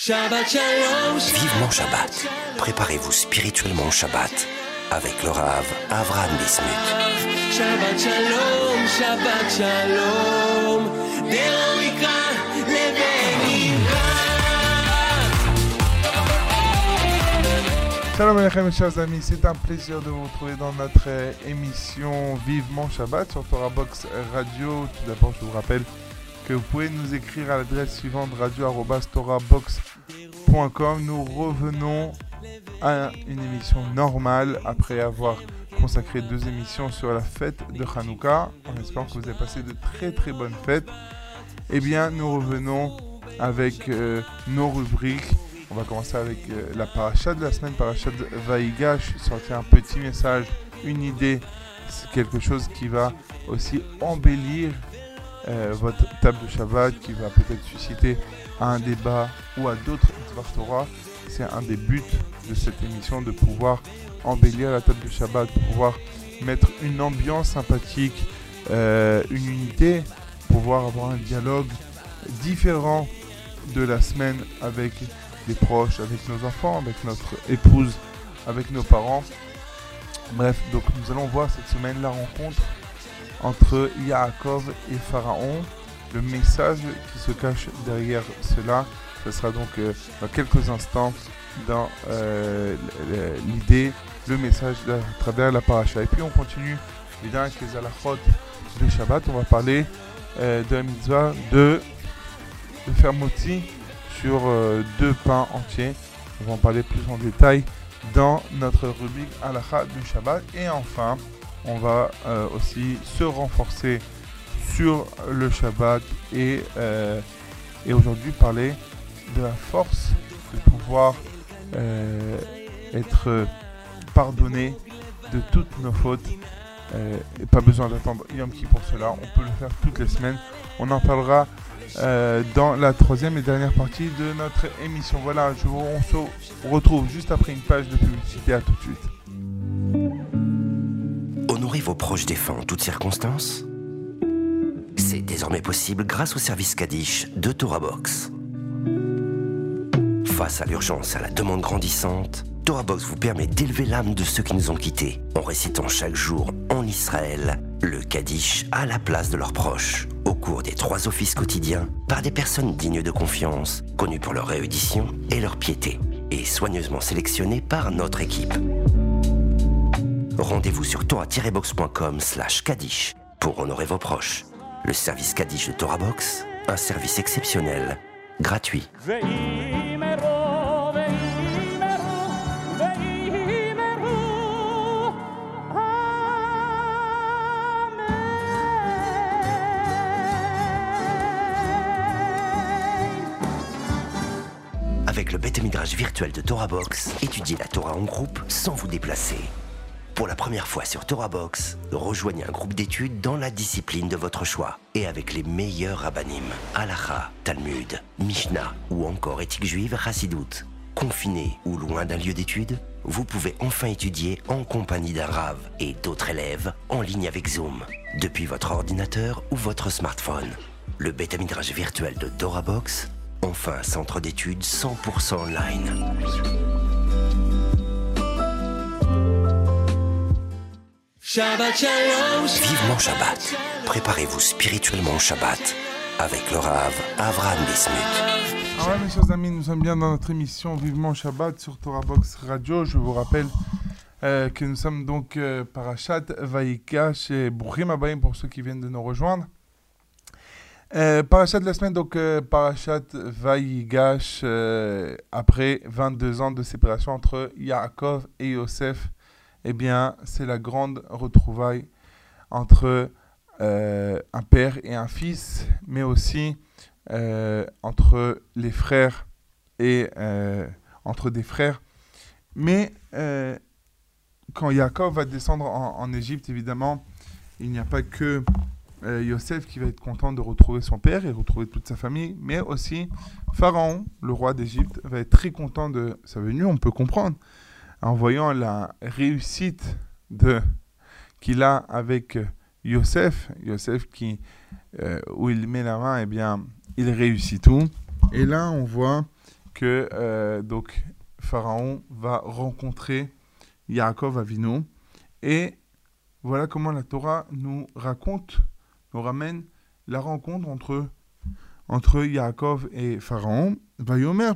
Shabbat Shalom. Vivement Shabbat. Préparez-vous spirituellement au Shabbat avec le Rav Avram Bismuth. Shabbat Shalom, Shabbat Shalom. Shalom Alechem, chers amis, c'est un plaisir de vous retrouver dans notre émission Vivement Shabbat sur Torah Box Radio. Tout d'abord, je vous rappelle que vous pouvez nous écrire à l'adresse suivante radio.torahbox.com. Nous revenons à une émission normale après avoir consacré deux émissions sur la fête de Hanouka, en espérant que vous avez passé de très très bonnes fêtes. Eh bien, nous revenons avec euh, nos rubriques. On va commencer avec euh, la paracha de la semaine, paracha de sortir un petit message, une idée, c'est quelque chose qui va aussi embellir votre table de Shabbat, qui va peut-être susciter un débat ou à d'autres Torah. C'est un des buts de cette émission de pouvoir embellir la table de Shabbat, de pouvoir mettre une ambiance sympathique, euh, une unité, pouvoir avoir un dialogue différent de la semaine avec les proches, avec nos enfants, avec notre épouse, avec nos parents. Bref, donc nous allons voir cette semaine la rencontre entre Yaakov et Pharaon. Le message qui se cache derrière cela, ce sera donc euh, dans quelques instants dans euh, l'idée, le message à travers la paracha. Et puis on continue les alachot de Shabbat. On va parler euh, de la mitzvah de, de faire moti sur deux pains entiers. On va en parler plus en détail dans notre rubrique Alacha du Shabbat. Et enfin, on va euh, aussi se renforcer sur le Shabbat et, euh, et aujourd'hui parler de la force de pouvoir être pardonné de toutes nos fautes. et pas besoin d'attendre Yom Ki pour cela, on peut le faire toutes les semaines. On en parlera euh, dans la troisième et dernière partie de notre émission. Voilà, je vous, on se retrouve juste après une page de publicité. À tout de suite. Proches défunts en toutes circonstances C'est désormais possible grâce au service Kaddish de Torah Box. Face à l'urgence et à la demande grandissante, Torah Box vous permet d'élever l'âme de ceux qui nous ont quittés en récitant chaque jour en Israël le Kaddish à la place de leurs proches au cours des trois offices quotidiens par des personnes dignes de confiance, connues pour leur réédition et leur piété, et soigneusement sélectionnées par notre équipe. Rendez-vous sur torah-box.com slash Kaddish pour honorer vos proches. Le service Kaddish de Torah Box, un service exceptionnel, gratuit. Avec le midrash virtuel de Torah Box, étudiez la Torah en groupe sans vous déplacer. Pour la première fois sur Torah Box, rejoignez un groupe d'études dans la discipline de votre choix et avec les meilleurs rabbinim, Halacha, Talmud, Mishnah ou encore éthique juive Hassidout. Confiné ou loin d'un lieu d'études, vous pouvez enfin étudier en compagnie d'un Rav et d'autres élèves en ligne avec Zoom, depuis votre ordinateur ou votre smartphone. Le bêta midrash virtuel de Torah Box Enfin, centre d'études 100% online. Shabbat Shalom. Vivement Shabbat. Préparez-vous spirituellement au Shabbat avec le Rav Avram Bismuth. Ah ouais, mes chers amis, nous sommes bien dans notre émission Vivement Shabbat sur Torah Box Radio. Je vous rappelle euh, que nous sommes donc euh, Parashat Vaïka chez Brouchim Abayim pour ceux qui viennent de nous rejoindre. Euh, parachat de la semaine, donc euh, Parachat Vaïgash, euh, après 22 ans de séparation entre Yaakov et Yosef, eh bien, c'est la grande retrouvaille entre euh, un père et un fils, mais aussi euh, entre les frères et euh, entre des frères. Mais quand Yaakov va descendre en, Égypte, évidemment, il n'y a pas que Yosef qui va être content de retrouver son père et retrouver toute sa famille, mais aussi Pharaon, le roi d'Égypte, va être très content de sa venue, on peut comprendre, en voyant la réussite de qu'il a avec Yosef, Yosef qui, euh, où il met la main, eh bien, il réussit tout. Et là, on voit que euh, donc Pharaon va rencontrer Yaakov Avinu. Et voilà comment la Torah nous raconte, nous ramène la rencontre entre, entre Yaakov et Pharaon.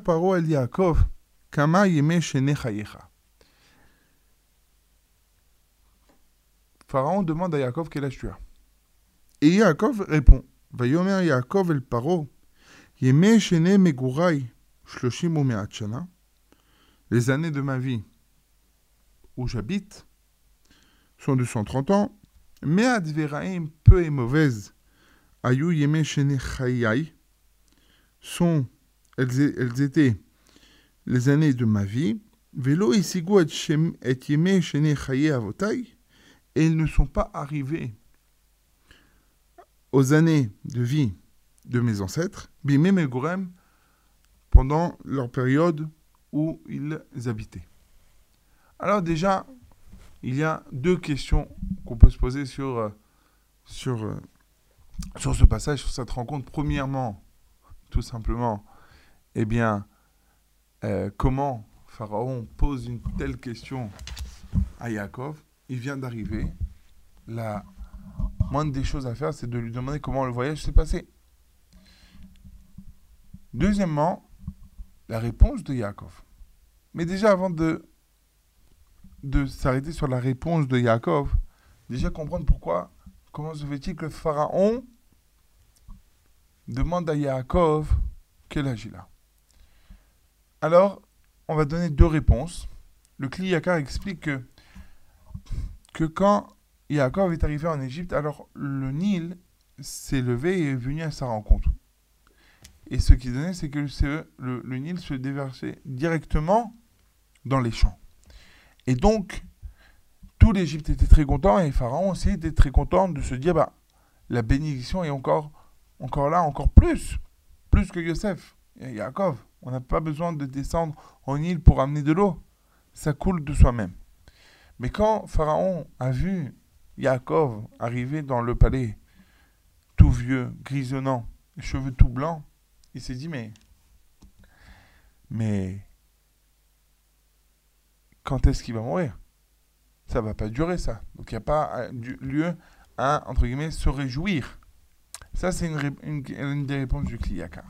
Paro Yaakov, kama yeme Pharaon demande à Yaakov quel âge tu as. Et Yaakov répond, Vayomer Yaakov el paro, yeme shene megurai, shloshim shana. Les années de ma vie où j'habite sont de 130 ans, mais adveraim peu et mauvaise, ayu yeme shene chayai, sont, elles, elles étaient les années de ma vie, velo isigu et yeme shene chaye avotai, et ils ne sont pas arrivés aux années de vie de mes ancêtres, bimé megurem, pendant leur période où ils habitaient. Alors déjà, il y a deux questions qu'on peut se poser sur, euh, euh, ce passage, sur cette rencontre. Premièrement, tout simplement, eh bien, euh, comment Pharaon pose une telle question à Yaakov? Il vient d'arriver. La moindre des choses à faire, c'est de lui demander comment le voyage s'est passé. Deuxièmement, la réponse de Yaakov. Mais déjà, avant de, de s'arrêter sur la réponse de Yaakov, déjà comprendre pourquoi, comment se fait-il que le Pharaon demande à Yaakov quel âge il a. Alors, on va donner deux réponses. Le Kli Yakar explique que, que quand Yaakov est arrivé en Égypte, alors le Nil s'est levé et est venu à sa rencontre. Et ce qui donnait, c'est que le, Nil se déversait directement dans les champs. Et donc, tout l'Égypte était très content et Pharaon aussi était très content de se dire bah, la bénédiction est encore, là, encore plus, plus que Yosef Yaakov. On n'a pas besoin de descendre en île pour amener de l'eau. Ça coule de soi-même. Mais quand Pharaon a vu Yaakov arriver dans le palais, tout vieux, grisonnant, cheveux tout blancs, il s'est dit mais mais quand est-ce qu'il va mourir? Ça va pas durer ça. Donc il n'y a pas lieu à entre guillemets se réjouir. Ça c'est une, une, des réponses du Kliyakar.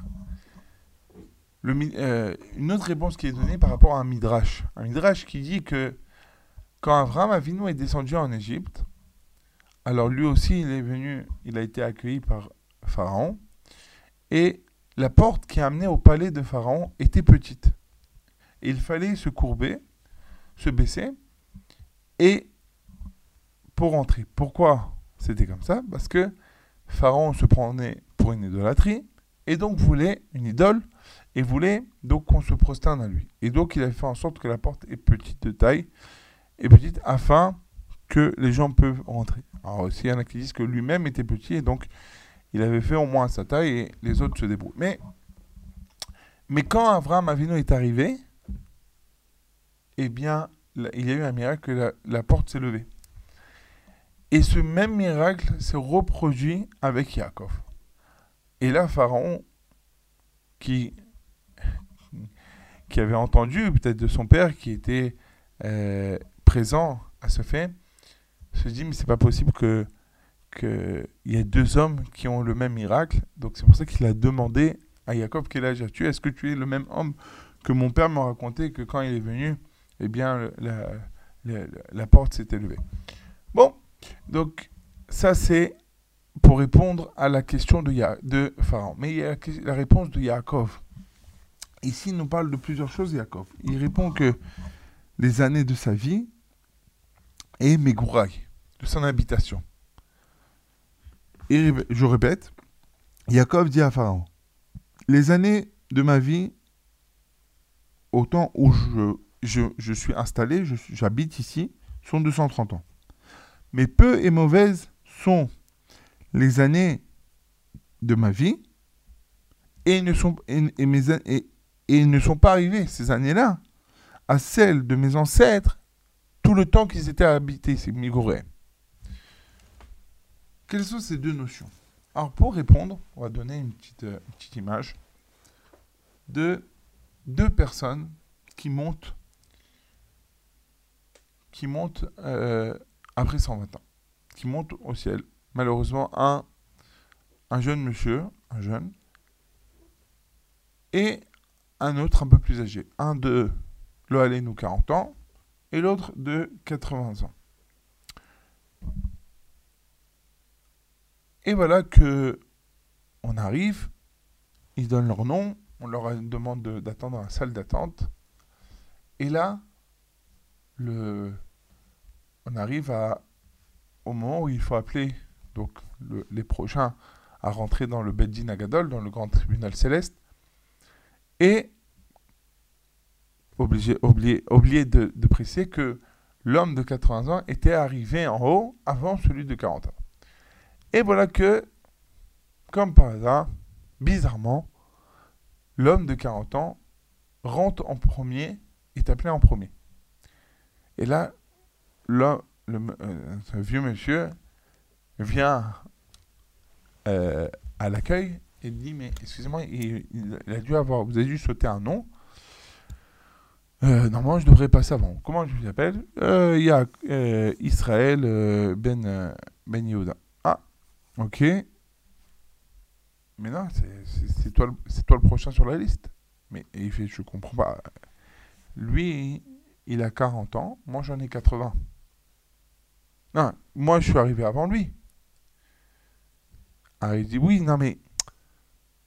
Euh, une autre réponse qui est donnée par rapport à un midrash. Un midrash qui dit que quand Abraham Avinu est descendu en Égypte, alors lui aussi il est venu, il a été accueilli par Pharaon, et la porte qui a amené au palais de Pharaon était petite. il fallait se courber, se baisser, et pour entrer. Pourquoi c'était comme ça? Parce que Pharaon se prenait pour une idolâtrie, et donc voulait une idole et voulait donc qu'on se prosterne à lui. Et donc il a fait en sorte que la porte est petite de taille et petite afin que les gens peuvent rentrer. Alors aussi, il y en a qui disent que lui-même était petit et donc il avait fait au moins sa taille et les autres se débrouillent. Mais, quand Abraham Avino est arrivé, eh bien, il y a eu un miracle que la, porte s'est levée. Et ce même miracle s'est reproduit avec Yaakov. Et là, Pharaon, qui qui avait entendu peut-être de son père qui était euh, présent à ce fait, se dit mais c'est pas possible que qu'il y ait deux hommes qui ont le même miracle. Donc c'est pour ça qu'il a demandé à Jacob quel âge as-tu? Est-ce que tu es le même homme que mon père m'a raconté que quand il est venu, eh bien la, la, porte s'est élevée. Bon, donc ça c'est pour répondre à la question de, de Pharaon. Mais il y a la réponse de Yaakov. Ici, il nous parle de plusieurs choses, Yaakov. Il répond que les années de sa vie et Megouraï, de son habitation. Et je répète, Yaakov dit à Pharaon, les années de ma vie, au temps où je, suis installé, j'habite ici, sont de 130 ans. Mais peu et mauvaises sont les années de ma vie et, ne sont, et, et, et ils ne sont pas arrivés, ces années-là, à celles de mes ancêtres, tout le temps qu'ils étaient habités, ces Migoré. Quelles sont ces deux notions? Alors, pour répondre, on va donner une petite, euh, image de deux personnes qui montent, qui montent euh, après 120 ans, qui montent au ciel. Malheureusement, un, un jeune monsieur, un jeune, et un autre un peu plus âgé. Un de nous 40 ans et l'autre de 80 ans. Et voilà que on arrive, ils donnent leur nom, on leur demande d'attendre dans la salle d'attente. Et là, on arrive au moment où il faut appeler les prochains à rentrer dans le Beddin Agadol, dans le grand tribunal céleste. Et obligé, de, de préciser que l'homme de 80 ans était arrivé en haut avant celui de 40 ans. Et voilà que, comme par hasard, bizarrement, l'homme de 40 ans rentre en premier, est appelé en premier. Et là, là le, euh, ce vieux monsieur vient euh, à l'accueil et dit Mais excusez-moi, il, a dû avoir, vous avez dû sauter un nom. Euh, normalement, je devrais passer avant. Comment je vous appelle Il y a Israël Ben, ben Yehuda. Ah, ok. Mais non, c'est toi, toi le prochain sur la liste. Mais il fait, je comprends pas. Lui, il a 40 ans, moi j'en ai 80. Non, moi je suis arrivé avant lui. Ah, il dit oui, non mais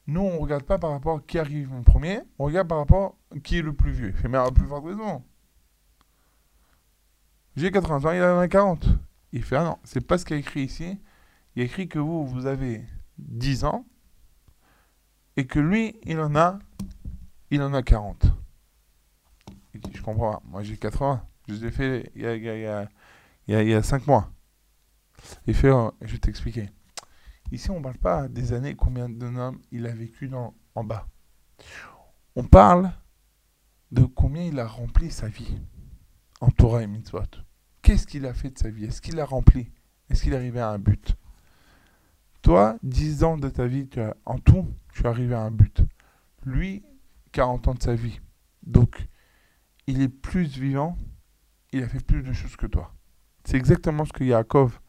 nous on regarde pas par rapport à qui arrive en premier, on regarde par rapport à qui est le plus vieux. Mais à la plus forte raison. J'ai 80 ans, il en a 40. Il fait ah non, c'est pas ce qu'il a écrit ici. Il a écrit que vous, vous avez 10 ans et que lui, il en a, il en a 40. Il dit, je comprends Moi, j'ai 80. Je les ai fait il y a 5 mois. Il fait, oh, je vais t'expliquer. Ici, on ne parle pas des années, combien d'un homme il a vécu en bas. On parle de combien il a rempli sa vie en Torah et Mitzvot. Qu'est-ce qu'il a fait de sa vie? Est-ce qu'il a rempli? Est-ce qu'il est arrivé à un but? Toi, 10 ans de ta vie, tu en tout, je suis arrivé à un but. Lui, 40 ans de sa vie. Donc, il est plus vivant, il a fait plus de choses que toi. C'est exactement ce que Yaakov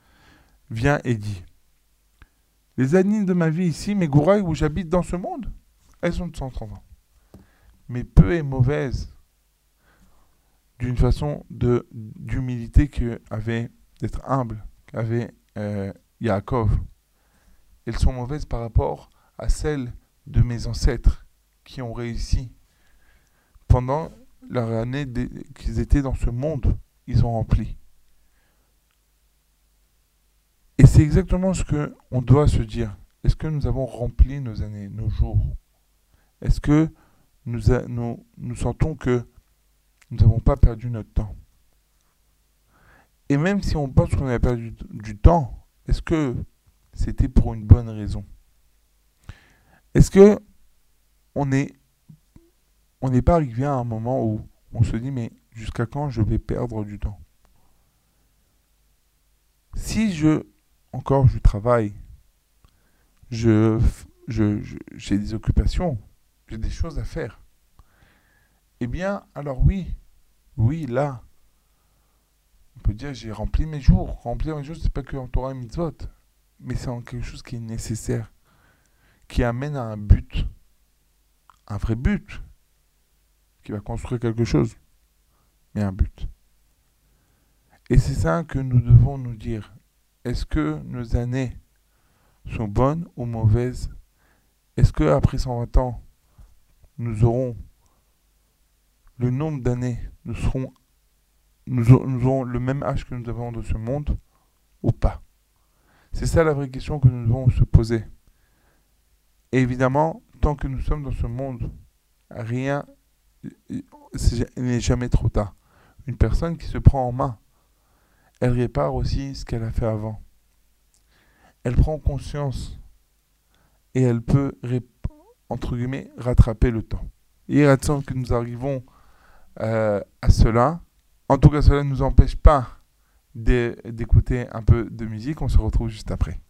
vient et dit. Les années de ma vie ici, mes gourailles où j'habite dans ce monde, elles sont de 130 ans. Mais peu et mauvaises d'une façon d'humilité avait d'être humble qu'avait euh, Yaakov. Elles sont mauvaises par rapport à celles de mes ancêtres qui ont réussi. Pendant leur année qu'ils étaient dans ce monde, ils ont rempli. Et c'est exactement ce que on doit se dire. Est-ce que nous avons rempli nos années, nos jours? Est-ce que nous, nous, sentons que nous n'avons pas perdu notre temps? Et même si on pense qu'on a perdu du temps, est-ce que c'était pour une bonne raison? Est-ce que on on n'est pas arrivé à un moment où on se dit mais jusqu'à quand je vais perdre du temps? Si je encore je travaille, j'ai des occupations, j'ai des choses à faire. Eh bien, alors oui, oui, là, on peut dire j'ai rempli mes jours. Remplir mes jours, c'est pas que en Torah et mitzvot, mais c'est quelque chose qui est nécessaire qui amène à un but, un vrai but, qui va construire quelque chose, mais un but. Et c'est ça que nous devons nous dire. Est-ce que nos années sont bonnes ou mauvaises? Est-ce que après 120 ans, nous aurons le nombre d'années, nous aurons le même âge que nous avons de ce monde ou pas? C'est ça la vraie question que nous devons se poser. Évidemment, tant que nous sommes dans ce monde, rien n'est jamais trop tard. Une personne qui se prend en main, elle répare aussi ce qu'elle a fait avant. Elle prend conscience et elle peut, entre guillemets, rattraper le temps. Il est que nous arrivons euh, à cela. En tout cas, cela ne nous empêche pas d'écouter un peu de musique. On se retrouve juste après.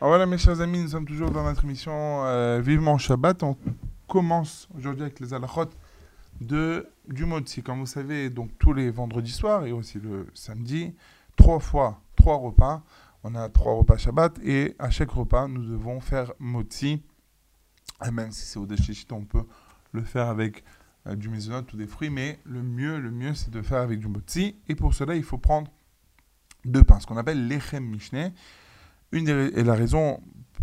Alors voilà mes chers amis, nous sommes toujours dans notre émission euh, Vivement Shabbat. On commence aujourd'hui avec les halachot de, du Motsi. Comme vous savez, donc tous les vendredis soirs et aussi le samedi, trois fois, trois repas. On a trois repas Shabbat et à chaque repas, nous devons faire Motsi. Et même si c'est au déchichit, on peut le faire avec euh, du maisonnot ou des fruits, mais le mieux, le mieux, c'est de faire avec du Motsi. Et pour cela, il faut prendre deux pains, ce qu'on appelle l'Echem Mishneh. Une et la raison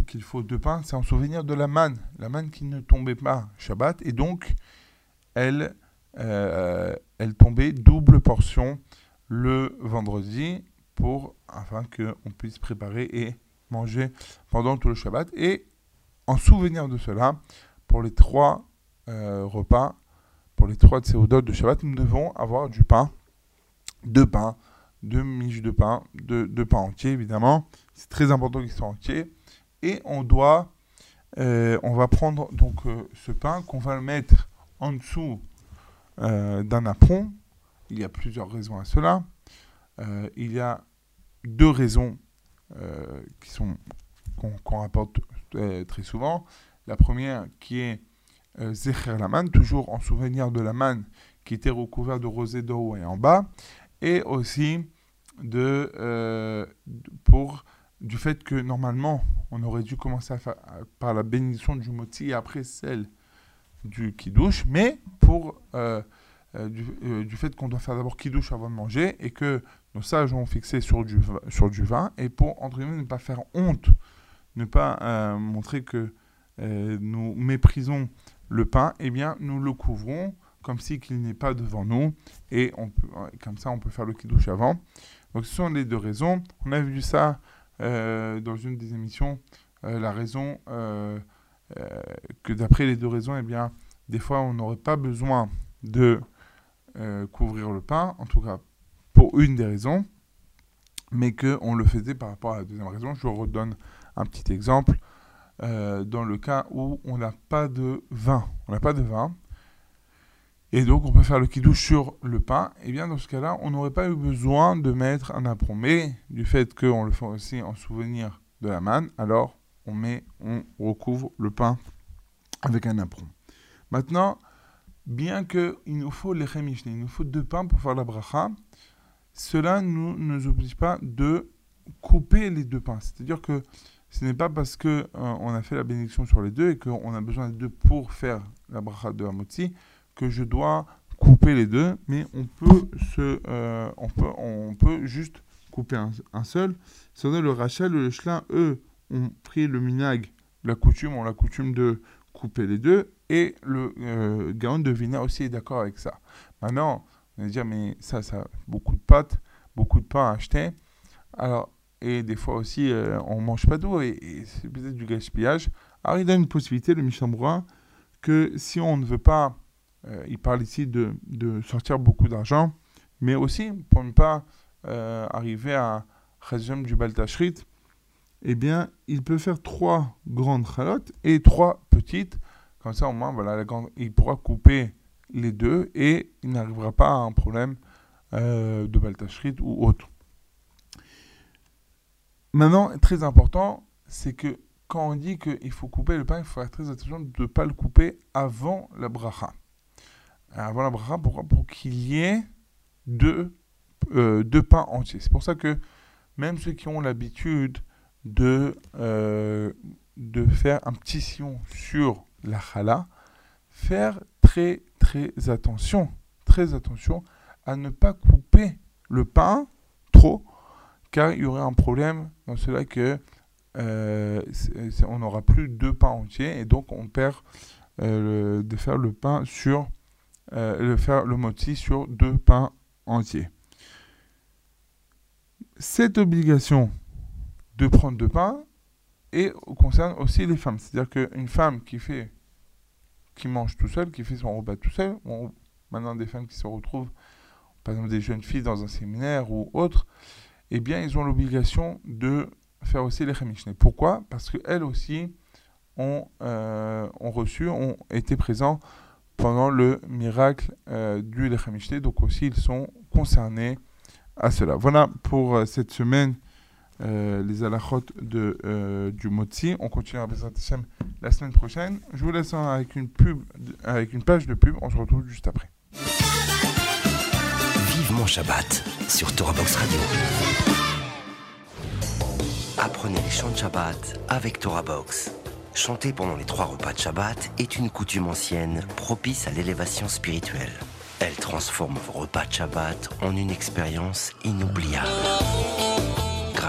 qu'il faut deux pains, c'est en souvenir de la manne, la manne qui ne tombait pas Shabbat, et donc elle, euh, elle tombait double portion le vendredi pour afin qu'on puisse préparer et manger pendant tout le Shabbat. Et en souvenir de cela, pour les trois euh, repas, pour les trois tseudot de Shabbat, nous devons avoir du pain, deux pains, deux miches de pain, deux, pains entiers évidemment. C'est très important qu'ils soient entiers. Et on doit, euh, on va prendre donc ce pain qu'on va le mettre en dessous euh, d'un apron. Il y a plusieurs raisons à cela. Euh, il y a deux raisons euh, qui sont qu'on rapporte très souvent. La première qui est Zecher la manne, toujours en souvenir de la manne qui était recouverte de rosée d'eau et en bas, et aussi de, pour du fait que normalement on aurait dû commencer par la bénédiction du moti et après celle du kiddush, mais pour euh, euh, du, euh, du fait qu'on doit faire d'abord kiddush avant de manger et que nos sages ont fixé sur du, sur du vin et pour entre guillemets ne pas faire honte, ne pas montrer que nous méprisons le pain, eh bien nous le couvrons comme si qu'il n'est pas devant nous et on peut, comme ça on peut faire le kiddush avant. Donc ce sont les deux raisons. On a vu ça dans une des émissions, la raison que d'après les deux raisons, eh bien des fois on n'aurait pas besoin de euh, couvrir le pain, en tout cas pour une des raisons, mais qu'on le faisait par rapport à la deuxième raison. Je vous redonne un petit exemple. Euh, dans le cas où on n'a pas de vin, on n'a pas de vin, et donc on peut faire le kidouche sur le pain, et bien dans ce cas-là, on n'aurait pas eu besoin de mettre un. Mais du fait qu'on le fait aussi en souvenir de la manne, alors on met, on recouvre le pain avec un apron. Maintenant, bien qu'il nous faut les rémichnes, il nous faut deux pains pour faire la bracha, cela ne nous, oblige pas de couper les deux pains. C'est-à-dire que ce n'est pas parce que euh, a fait la bénédiction sur les deux et qu'on a besoin des deux pour faire la bracha de Hamotzi que je dois couper les deux, mais on peut se, euh, on peut, on peut juste couper un, seul. Sinon, le Rachel, le Shlin, eux, ont pris le minag, la coutume, ont la coutume de couper les deux, et le euh, Gaon de Vina aussi est d'accord avec ça. Maintenant, on va dire, mais ça, ça, beaucoup de pâtes, beaucoup de pain à acheter. Alors, et des fois aussi, euh, on mange pas d'eau et, c'est peut-être du gaspillage. Alors, il donne une possibilité, le Michambrois, que si on ne veut pas, euh, il parle ici de, de sortir beaucoup d'argent, mais aussi pour ne pas euh, arriver à Khazem du Baltashrit, eh bien, il peut faire trois grandes chalotes et trois petites. Comme ça, au moins, voilà, il pourra couper les deux et il n'arrivera pas à un problème euh, de Baltashrit ou autre. Maintenant, très important, c'est que quand on dit qu'il faut couper le pain, il faut faire très attention de ne pas le couper avant la bracha. Avant la bracha, pourquoi? Pour qu'il y ait deux, euh, deux pains entiers. C'est pour ça que même ceux qui ont l'habitude de, euh, de faire un petit sillon sur la chala, faire très très attention, très attention à ne pas couper le pain trop, car il y aurait un problème dans cela que euh, on n'aura plus deux pains entiers et donc on perd euh, de faire le pain sur le faire le moti sur deux pains entiers. Cette obligation de prendre deux pains et concerne aussi les femmes, c'est-à-dire qu'une femme qui fait qui mange tout seul, qui fait son repas tout seul. maintenant, des femmes qui se retrouvent, par exemple des jeunes filles dans un séminaire ou autre, eh bien, ils ont l'obligation de faire aussi les. Pourquoi? Parce qu'elles aussi ont, euh, ont, reçu, ont été présents pendant le miracle euh, du Lechemishne, donc aussi ils sont concernés à cela. Voilà pour euh, cette semaine euh, les alachot de, euh, du Motzi. On continue à présenter la semaine prochaine. Je vous laisse avec une, pub, avec une page de pub. On se retrouve juste après. Vivement Shabbat sur Torah Box Radio. Apprenez les chants de Shabbat avec Torah Box. Chanter pendant les trois repas de Shabbat est une coutume ancienne propice à l'élévation spirituelle. Elle transforme vos repas de Shabbat en une expérience inoubliable.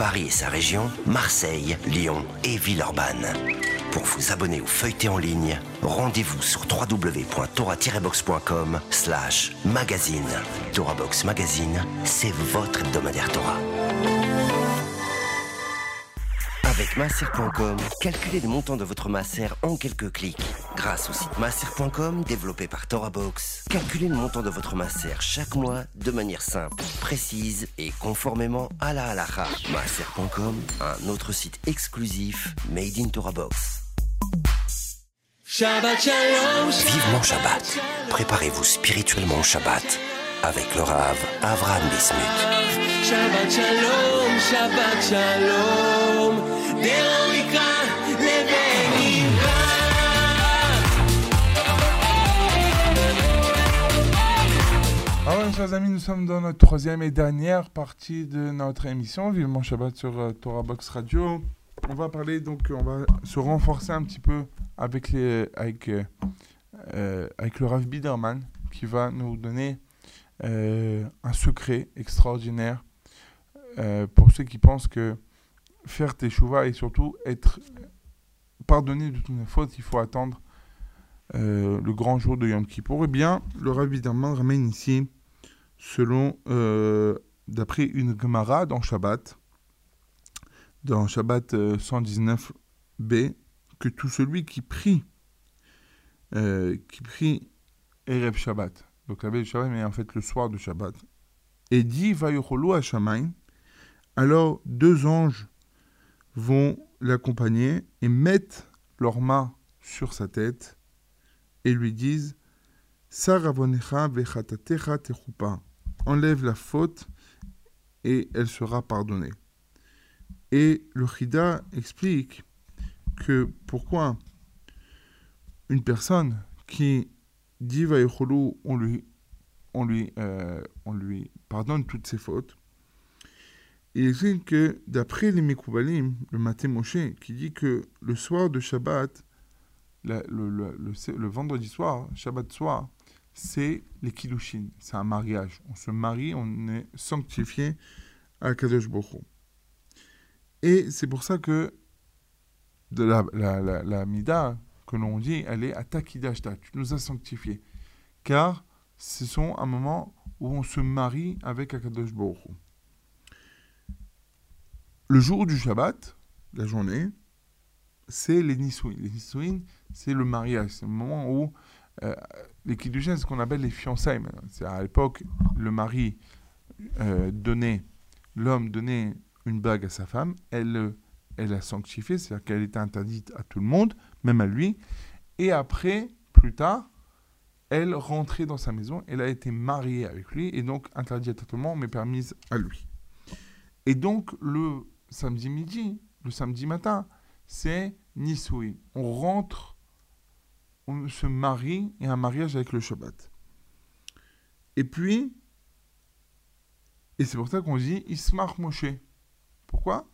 Paris et sa région, Marseille, Lyon et Villeurbanne. Pour vous abonner ou feuilleter en ligne, rendez-vous sur www.torah-box.com slash magazine. Torah Box Magazine, c'est votre hebdomadaire Torah. Avec masser.com, calculez le montant de votre masser en quelques clics. Grâce au site masser.com développé par TorahBox, calculez le montant de votre masser chaque mois de manière simple, précise et conformément à la halakha. Masser.com, un autre site exclusif made in TorahBox. Vivement Shabbat. Préparez-vous spirituellement au Shabbat avec le Rav Avraham Bismuth. Shabbat Shalom, Shabbat Shalom, Chers amis, nous sommes dans notre troisième et dernière partie de notre émission, Vivement Shabbat sur euh, Torah Box Radio. on va parler, donc on va se renforcer un petit peu avec, euh, euh, le Rav Biderman qui va nous donner euh, un secret extraordinaire pour ceux qui pensent que faire teshuva et surtout être pardonné de toutes nos fautes, il faut attendre le grand jour de Yom Kippour. Eh bien, le Rav Biderman ramène ici, selon, euh, d'après une Gemara dans Shabbat, dans Shabbat euh, 119b, que tout celui qui prie, euh, qui prie Erev Shabbat, donc la veille de Shabbat, mais en fait le soir de Shabbat, et dit Vayocholu Hashamayim, alors deux anges vont l'accompagner et mettent leurs mains sur sa tête et lui disent Saravonecha vechatatecha techupa. Enlève la faute et elle sera pardonnée. Et le Chida explique que pourquoi une personne qui dit Vayocholu, on lui, on, lui, euh, on lui pardonne toutes ses fautes. Il explique que d'après les Mekoubalim, le Maté Moshe, qui dit que le soir de Shabbat, le, le- le- le vendredi soir, Shabbat soir, c'est les Kiddushin, c'est un mariage. On se marie, on est sanctifié à Kadosh Hu. Et c'est pour ça que de la, la, Mida que l'on dit, elle est à Takidashta, tu nous as sanctifiés. Car ce sont un moment où on se marie avec Akadosh Baruch. Le jour du Shabbat, la journée, c'est les Nisouin. Les Nisouin, c'est le mariage. C'est le moment où euh, les Kiddushin, c'est ce qu'on appelle les fiançailles. C'est à l'époque, le mari euh, donnait, l'homme donnait une bague à sa femme, elle, euh, elle a sanctifié, c'est-à-dire qu'elle était interdite à tout le monde, même à lui. Et après, plus tard, elle rentrait dans sa maison, elle a été mariée avec lui, et donc interdite à tout le monde, mais permise à lui. Et donc, le samedi midi, le samedi matin, c'est Nisui. On rentre, se marie, et un mariage avec le Shabbat. Et puis, et c'est pour ça qu'on dit Ismar Moshe. Pourquoi?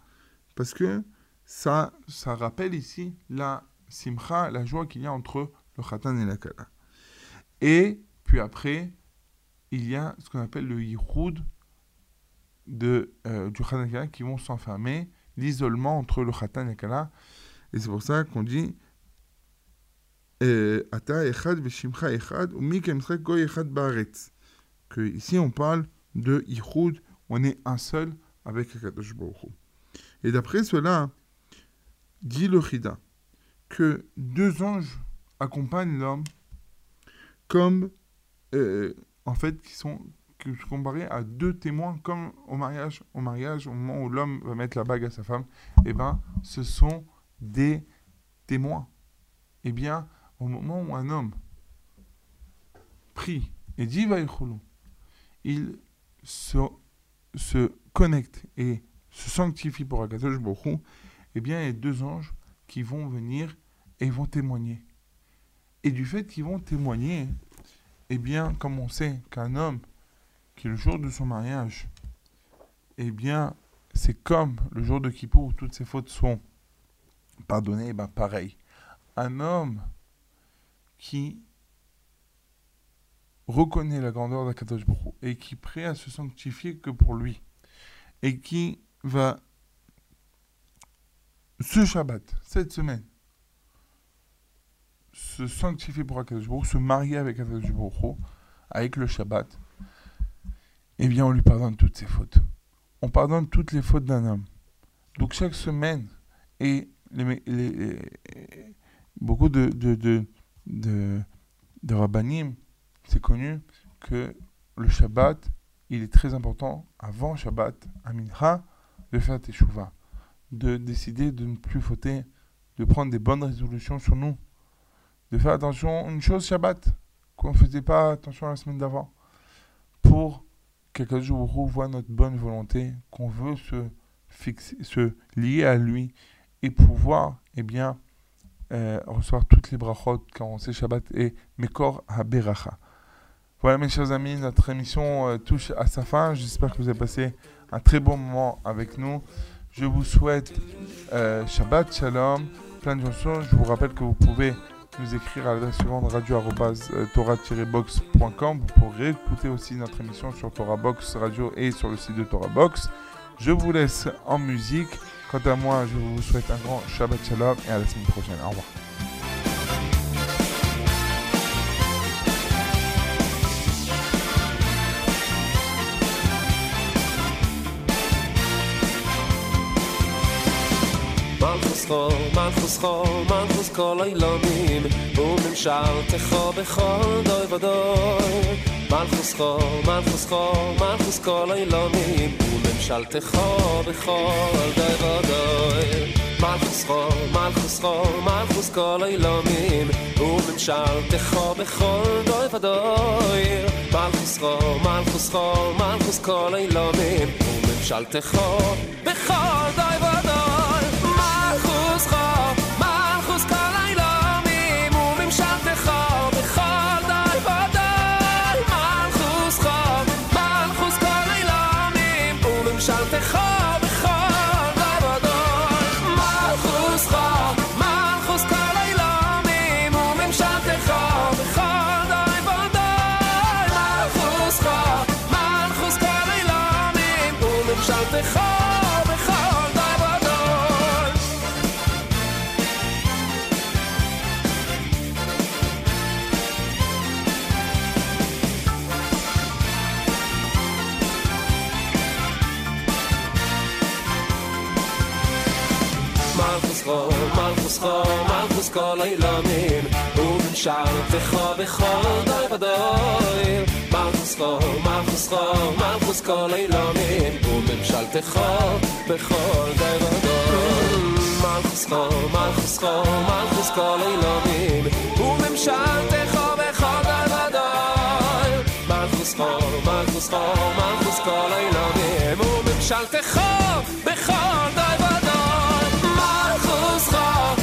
Parce que ça, ça rappelle ici la simcha, la joie qu'il y a entre le khatan et la kala. Et puis après, il y a ce qu'on appelle le yichud de, euh, du khatan et la kala qui vont s'enfermer, l'isolement entre le khatan et la kala. Et c'est pour ça qu'on dit Que ici on parle de yichud, on est un seul avec Akadosh Baruch. Et d'après cela, dit le Chida, que deux anges accompagnent l'homme comme, euh, en fait, qui sont comparés à deux témoins, comme au mariage, au mariage, au moment où l'homme va mettre la bague à sa femme, eh ben, ce sont des témoins. Eh bien, au moment où un homme prie et dit Vaïchoulou, il se, se connecte et se sanctifie pour Akadosh Hu, eh bien, il y a deux anges qui vont venir et vont témoigner. Et du fait qu'ils vont témoigner, eh bien, comme on sait qu'un homme qui, le jour de son mariage, eh bien, c'est comme le jour de Kippour où toutes ses fautes sont pardonnées, eh ben pareil. Un homme qui reconnaît la grandeur d'Akadosh et qui prêt à se sanctifier que pour lui et qui va ce Shabbat, cette semaine, se sanctifier pour Akadosh se marier avec Akadosh Baruch avec le Shabbat, eh bien on lui pardonne toutes ses fautes. On pardonne toutes les fautes d'un homme. Donc chaque semaine, et beaucoup de, de, de rabbanim, c'est connu que le Shabbat, il est très important, avant Shabbat, à Mincha, de faire teshuva, de décider de ne plus fauter, de prendre des bonnes résolutions sur nous, de faire attention, une chose Shabbat, qu'on ne faisait pas attention la semaine d'avant, pour on voit notre bonne volonté, qu'on veut se, se lier à lui et pouvoir, eh bien, euh, recevoir toutes les brachot quand on sait Shabbat et Mekor HaBeracha. Voilà mes chers amis, notre émission euh, touche à sa fin. J'espère que vous avez passé un très bon moment avec nous. Je vous souhaite euh, Shabbat Shalom, plein de chansons. Je vous rappelle que vous pouvez nous écrire à l'adresse suivante radio-tora-box.com. Vous pourrez écouter aussi notre émission sur Torah Box Radio et sur le site de Torah Box. Je vous laisse en musique. Quant à moi, je vous souhaite un grand Shabbat Shalom et à la semaine prochaine. Au revoir. מלכוס חול, מלכוס חול, מלכוס כל אילומים וממשלתך בכל דוי ודוי מלכוס חול, מלכוס חול, מלכוס כל אילומים וממשלתך בכל דוי ודוי מלכוס חול, מלכוס חול, מלכוס כל אילומים וממשלתך בכל דוי ודוי מלכוס חול, מלכוס חול, מלכוס כל אילומים וממשלתך בכל דוי ודוי אַ דכאָ, בכאָל דאַבאַדוי מאַנפסקאָ, מאַנפסקאָ, מאַנפסקאָ ליילאמין און צאַרצ דכאָ בכאָל דאַבאַדוי חוסכו, מה חוסכו, מה חוסכו לילומים, וממשלתך בכל דרדור. מה חוסכו, מה חוסכו, מה חוסכו לילומים, וממשלתך בכל דרדור. מה חוסכו, מה חוסכו, מה חוסכו לילומים, וממשלתך בכל דרדור. מה חוסכו